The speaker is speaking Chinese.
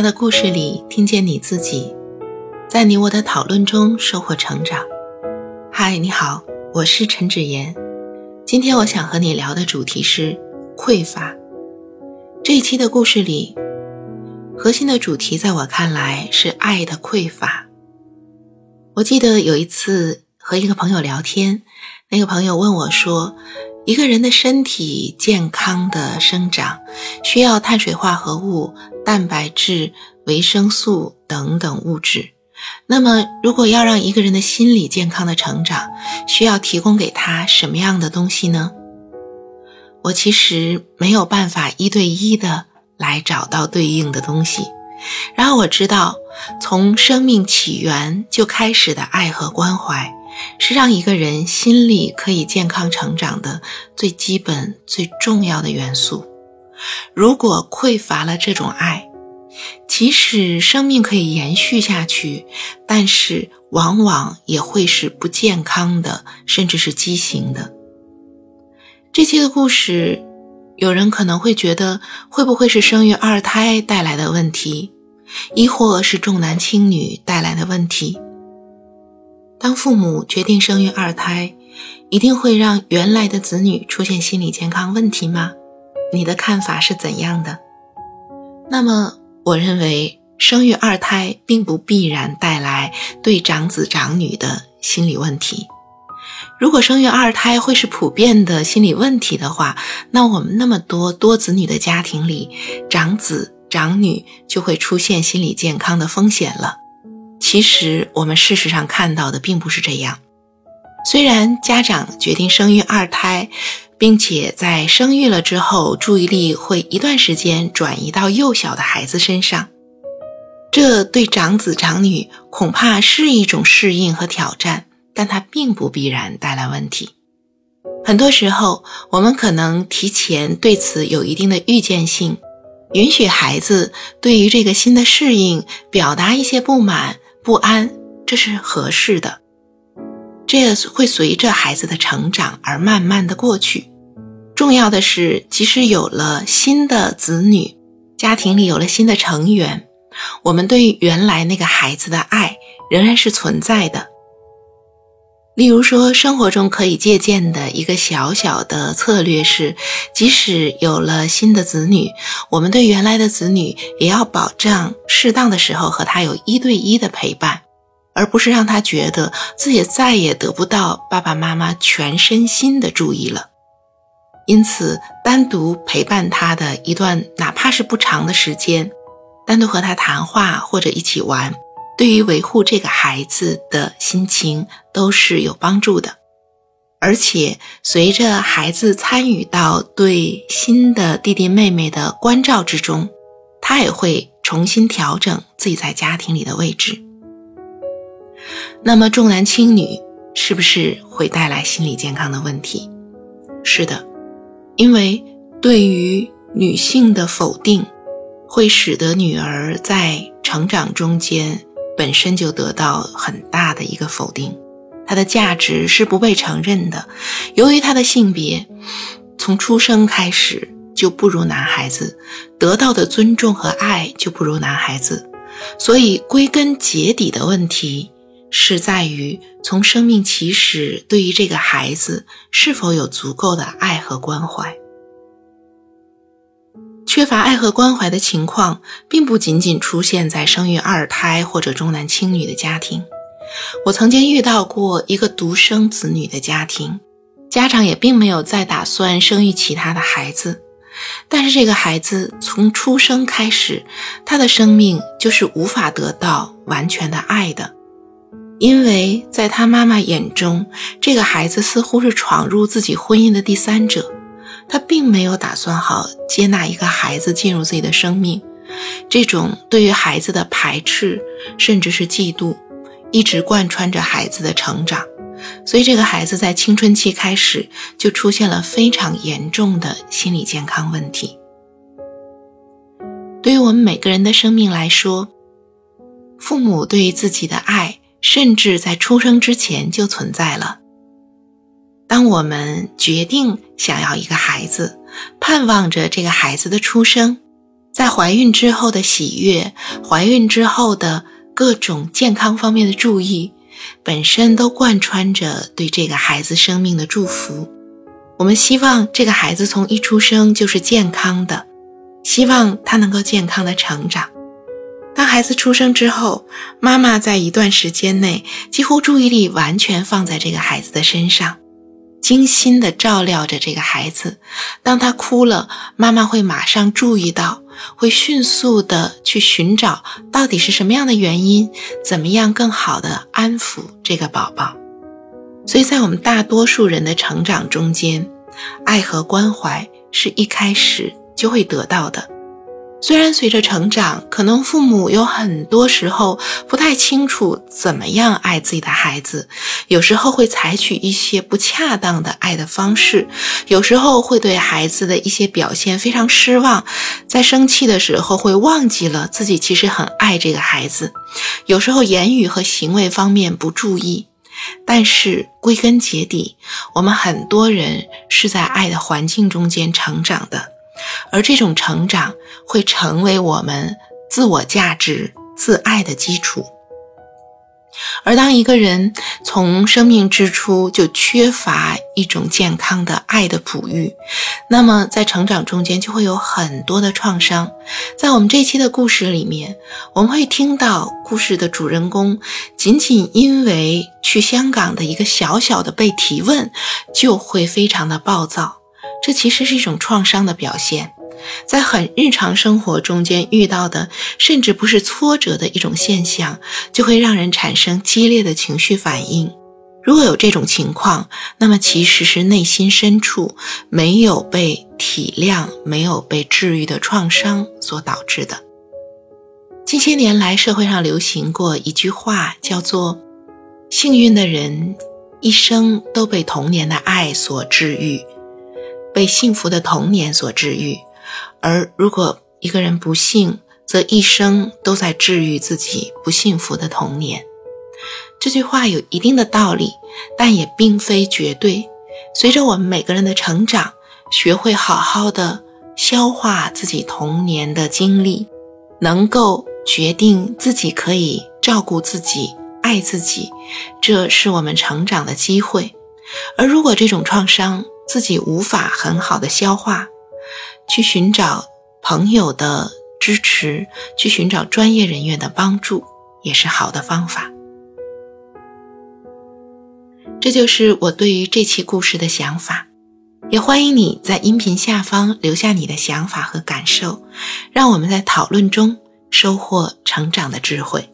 他的故事里听见你自己，在你我的讨论中收获成长。嗨，你好，我是陈芷妍。今天我想和你聊的主题是匮乏。这一期的故事里，核心的主题在我看来是爱的匮乏。我记得有一次和一个朋友聊天，那个朋友问我说。一个人的身体健康的生长，需要碳水化合物、蛋白质、维生素等等物质。那么，如果要让一个人的心理健康的成长，需要提供给他什么样的东西呢？我其实没有办法一对一的来找到对应的东西。然后我知道，从生命起源就开始的爱和关怀。是让一个人心理可以健康成长的最基本、最重要的元素。如果匮乏了这种爱，即使生命可以延续下去，但是往往也会是不健康的，甚至是畸形的。这期的故事，有人可能会觉得，会不会是生育二胎带来的问题，亦或是重男轻女带来的问题？当父母决定生育二胎，一定会让原来的子女出现心理健康问题吗？你的看法是怎样的？那么，我认为生育二胎并不必然带来对长子长女的心理问题。如果生育二胎会是普遍的心理问题的话，那我们那么多多子女的家庭里，长子长女就会出现心理健康的风险了。其实我们事实上看到的并不是这样。虽然家长决定生育二胎，并且在生育了之后，注意力会一段时间转移到幼小的孩子身上，这对长子长女恐怕是一种适应和挑战，但它并不必然带来问题。很多时候，我们可能提前对此有一定的预见性，允许孩子对于这个新的适应表达一些不满。不安，这是合适的，这会随着孩子的成长而慢慢的过去。重要的是，即使有了新的子女，家庭里有了新的成员，我们对原来那个孩子的爱仍然是存在的。例如说，生活中可以借鉴的一个小小的策略是，即使有了新的子女，我们对原来的子女也要保障适当的时候和他有一对一的陪伴，而不是让他觉得自己再也得不到爸爸妈妈全身心的注意了。因此，单独陪伴他的一段哪怕是不长的时间，单独和他谈话或者一起玩。对于维护这个孩子的心情都是有帮助的，而且随着孩子参与到对新的弟弟妹妹的关照之中，他也会重新调整自己在家庭里的位置。那么重男轻女是不是会带来心理健康的问题？是的，因为对于女性的否定，会使得女儿在成长中间。本身就得到很大的一个否定，她的价值是不被承认的。由于他的性别从出生开始就不如男孩子，得到的尊重和爱就不如男孩子，所以归根结底的问题是在于从生命起始，对于这个孩子是否有足够的爱和关怀。缺乏爱和关怀的情况，并不仅仅出现在生育二胎或者重男轻女的家庭。我曾经遇到过一个独生子女的家庭，家长也并没有再打算生育其他的孩子。但是这个孩子从出生开始，他的生命就是无法得到完全的爱的，因为在他妈妈眼中，这个孩子似乎是闯入自己婚姻的第三者。他并没有打算好接纳一个孩子进入自己的生命，这种对于孩子的排斥甚至是嫉妒，一直贯穿着孩子的成长，所以这个孩子在青春期开始就出现了非常严重的心理健康问题。对于我们每个人的生命来说，父母对于自己的爱，甚至在出生之前就存在了。当我们决定想要一个孩子，盼望着这个孩子的出生，在怀孕之后的喜悦，怀孕之后的各种健康方面的注意，本身都贯穿着对这个孩子生命的祝福。我们希望这个孩子从一出生就是健康的，希望他能够健康的成长。当孩子出生之后，妈妈在一段时间内几乎注意力完全放在这个孩子的身上。精心的照料着这个孩子，当他哭了，妈妈会马上注意到，会迅速的去寻找到底是什么样的原因，怎么样更好的安抚这个宝宝。所以在我们大多数人的成长中间，爱和关怀是一开始就会得到的。虽然随着成长，可能父母有很多时候不太清楚怎么样爱自己的孩子，有时候会采取一些不恰当的爱的方式，有时候会对孩子的一些表现非常失望，在生气的时候会忘记了自己其实很爱这个孩子，有时候言语和行为方面不注意，但是归根结底，我们很多人是在爱的环境中间成长的。而这种成长会成为我们自我价值、自爱的基础。而当一个人从生命之初就缺乏一种健康的爱的哺育，那么在成长中间就会有很多的创伤。在我们这期的故事里面，我们会听到故事的主人公仅仅因为去香港的一个小小的被提问，就会非常的暴躁。这其实是一种创伤的表现，在很日常生活中间遇到的，甚至不是挫折的一种现象，就会让人产生激烈的情绪反应。如果有这种情况，那么其实是内心深处没有被体谅、没有被治愈的创伤所导致的。近些年来，社会上流行过一句话，叫做“幸运的人一生都被童年的爱所治愈”。被幸福的童年所治愈，而如果一个人不幸，则一生都在治愈自己不幸福的童年。这句话有一定的道理，但也并非绝对。随着我们每个人的成长，学会好好的消化自己童年的经历，能够决定自己可以照顾自己、爱自己，这是我们成长的机会。而如果这种创伤，自己无法很好的消化，去寻找朋友的支持，去寻找专业人员的帮助，也是好的方法。这就是我对于这期故事的想法，也欢迎你在音频下方留下你的想法和感受，让我们在讨论中收获成长的智慧。